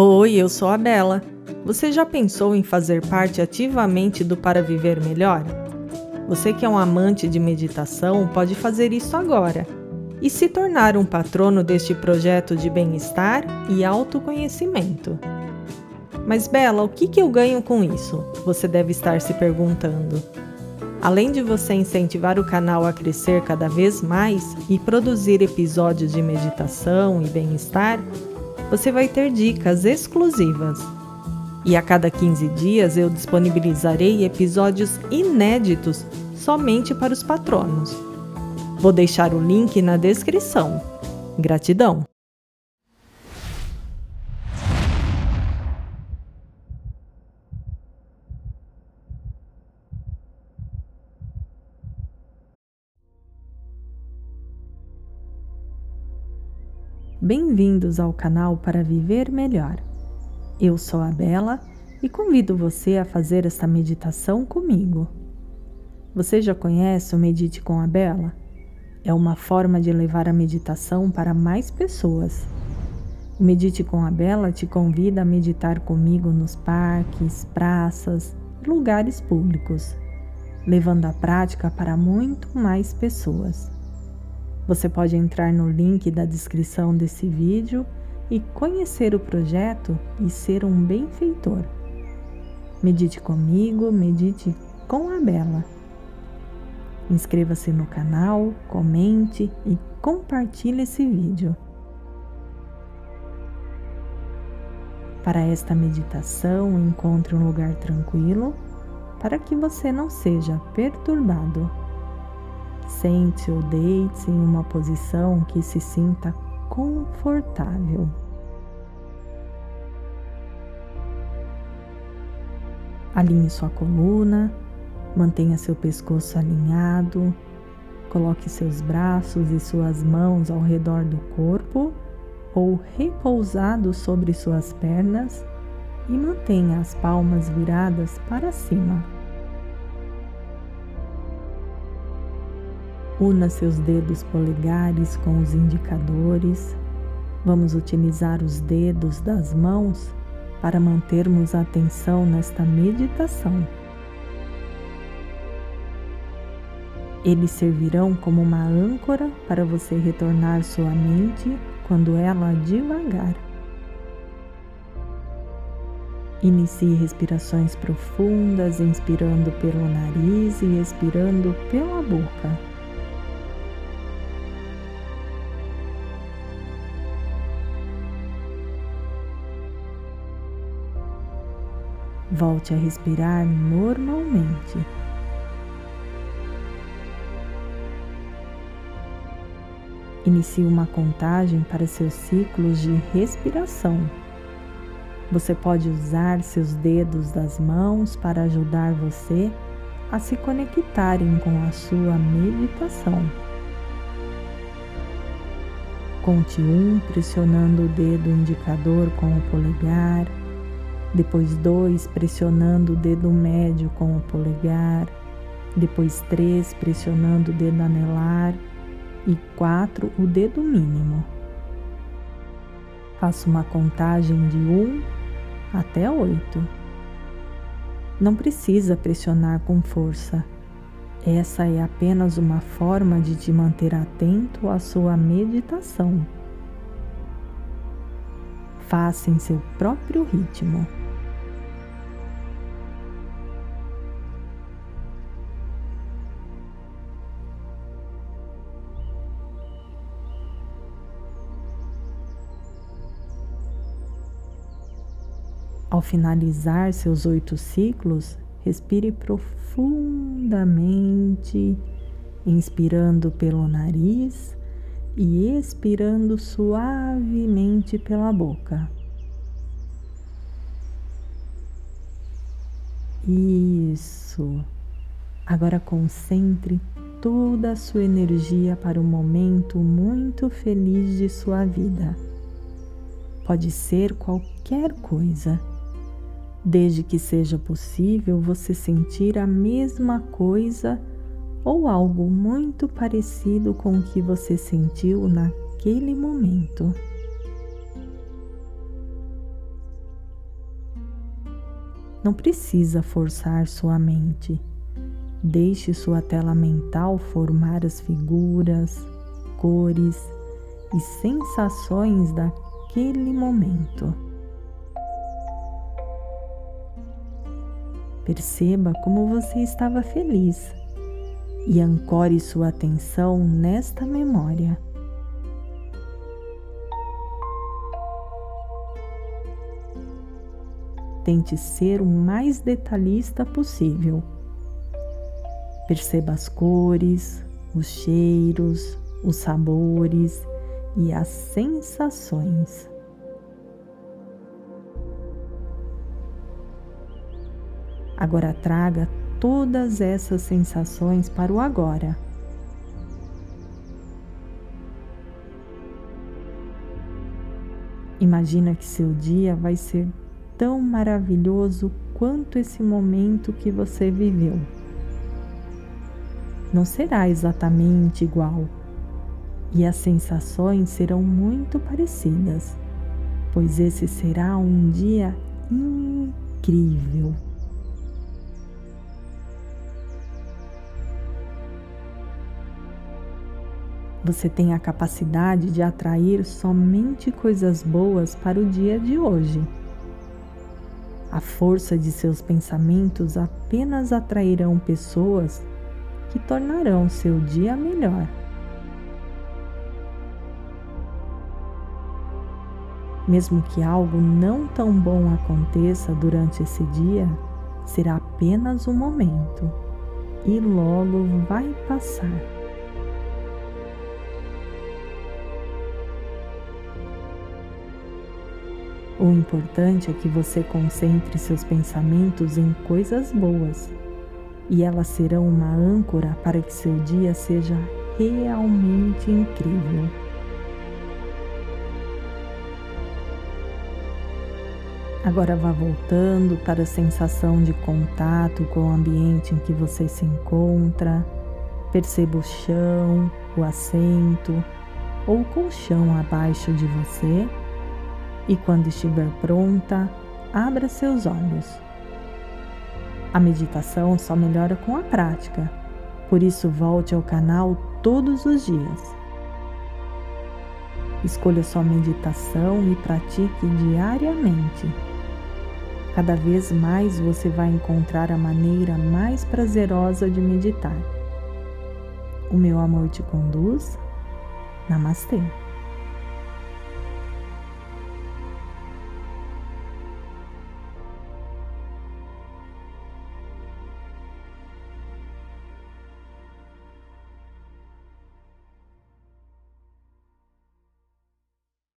Oi, eu sou a Bela. Você já pensou em fazer parte ativamente do Para Viver Melhor? Você que é um amante de meditação pode fazer isso agora e se tornar um patrono deste projeto de bem-estar e autoconhecimento. Mas, Bela, o que, que eu ganho com isso? Você deve estar se perguntando. Além de você incentivar o canal a crescer cada vez mais e produzir episódios de meditação e bem-estar, você vai ter dicas exclusivas. E a cada 15 dias eu disponibilizarei episódios inéditos somente para os patronos. Vou deixar o link na descrição. Gratidão! Bem-vindos ao canal para viver melhor. Eu sou a Bela e convido você a fazer esta meditação comigo. Você já conhece o Medite com a Bela? É uma forma de levar a meditação para mais pessoas. O Medite com a Bela te convida a meditar comigo nos parques, praças e lugares públicos, levando a prática para muito mais pessoas. Você pode entrar no link da descrição desse vídeo e conhecer o projeto e ser um benfeitor. Medite comigo, medite com a Bela. Inscreva-se no canal, comente e compartilhe esse vídeo. Para esta meditação, encontre um lugar tranquilo para que você não seja perturbado. Sente ou deite-se em uma posição que se sinta confortável. Alinhe sua coluna, mantenha seu pescoço alinhado, coloque seus braços e suas mãos ao redor do corpo ou repousados sobre suas pernas e mantenha as palmas viradas para cima. Una seus dedos polegares com os indicadores. Vamos utilizar os dedos das mãos para mantermos a atenção nesta meditação. Eles servirão como uma âncora para você retornar sua mente quando ela devagar. Inicie respirações profundas, inspirando pelo nariz e expirando pela boca. Volte a respirar normalmente. Inicie uma contagem para seus ciclos de respiração. Você pode usar seus dedos das mãos para ajudar você a se conectarem com a sua meditação. Conte um pressionando o dedo indicador com o polegar depois dois pressionando o dedo médio com o polegar, depois três pressionando o dedo anelar e quatro o dedo mínimo. Faça uma contagem de um até oito. Não precisa pressionar com força. Essa é apenas uma forma de te manter atento à sua meditação. Faça em seu próprio ritmo. Ao finalizar seus oito ciclos, respire profundamente, inspirando pelo nariz e expirando suavemente pela boca. Isso. Agora concentre toda a sua energia para um momento muito feliz de sua vida. Pode ser qualquer coisa desde que seja possível você sentir a mesma coisa ou algo muito parecido com o que você sentiu naquele momento. Não precisa forçar sua mente. Deixe sua tela mental formar as figuras, cores e sensações daquele momento. Perceba como você estava feliz e ancore sua atenção nesta memória. Tente ser o mais detalhista possível. Perceba as cores, os cheiros, os sabores e as sensações. Agora traga todas essas sensações para o agora. Imagina que seu dia vai ser tão maravilhoso quanto esse momento que você viveu. Não será exatamente igual e as sensações serão muito parecidas, pois esse será um dia incrível. Você tem a capacidade de atrair somente coisas boas para o dia de hoje. A força de seus pensamentos apenas atrairão pessoas que tornarão seu dia melhor. Mesmo que algo não tão bom aconteça durante esse dia, será apenas um momento e logo vai passar. O importante é que você concentre seus pensamentos em coisas boas e elas serão uma âncora para que seu dia seja realmente incrível. Agora vá voltando para a sensação de contato com o ambiente em que você se encontra. Perceba o chão, o assento ou o colchão abaixo de você e quando estiver pronta, abra seus olhos. A meditação só melhora com a prática, por isso volte ao canal todos os dias. Escolha sua meditação e pratique diariamente. Cada vez mais você vai encontrar a maneira mais prazerosa de meditar. O meu amor te conduz. Namastê.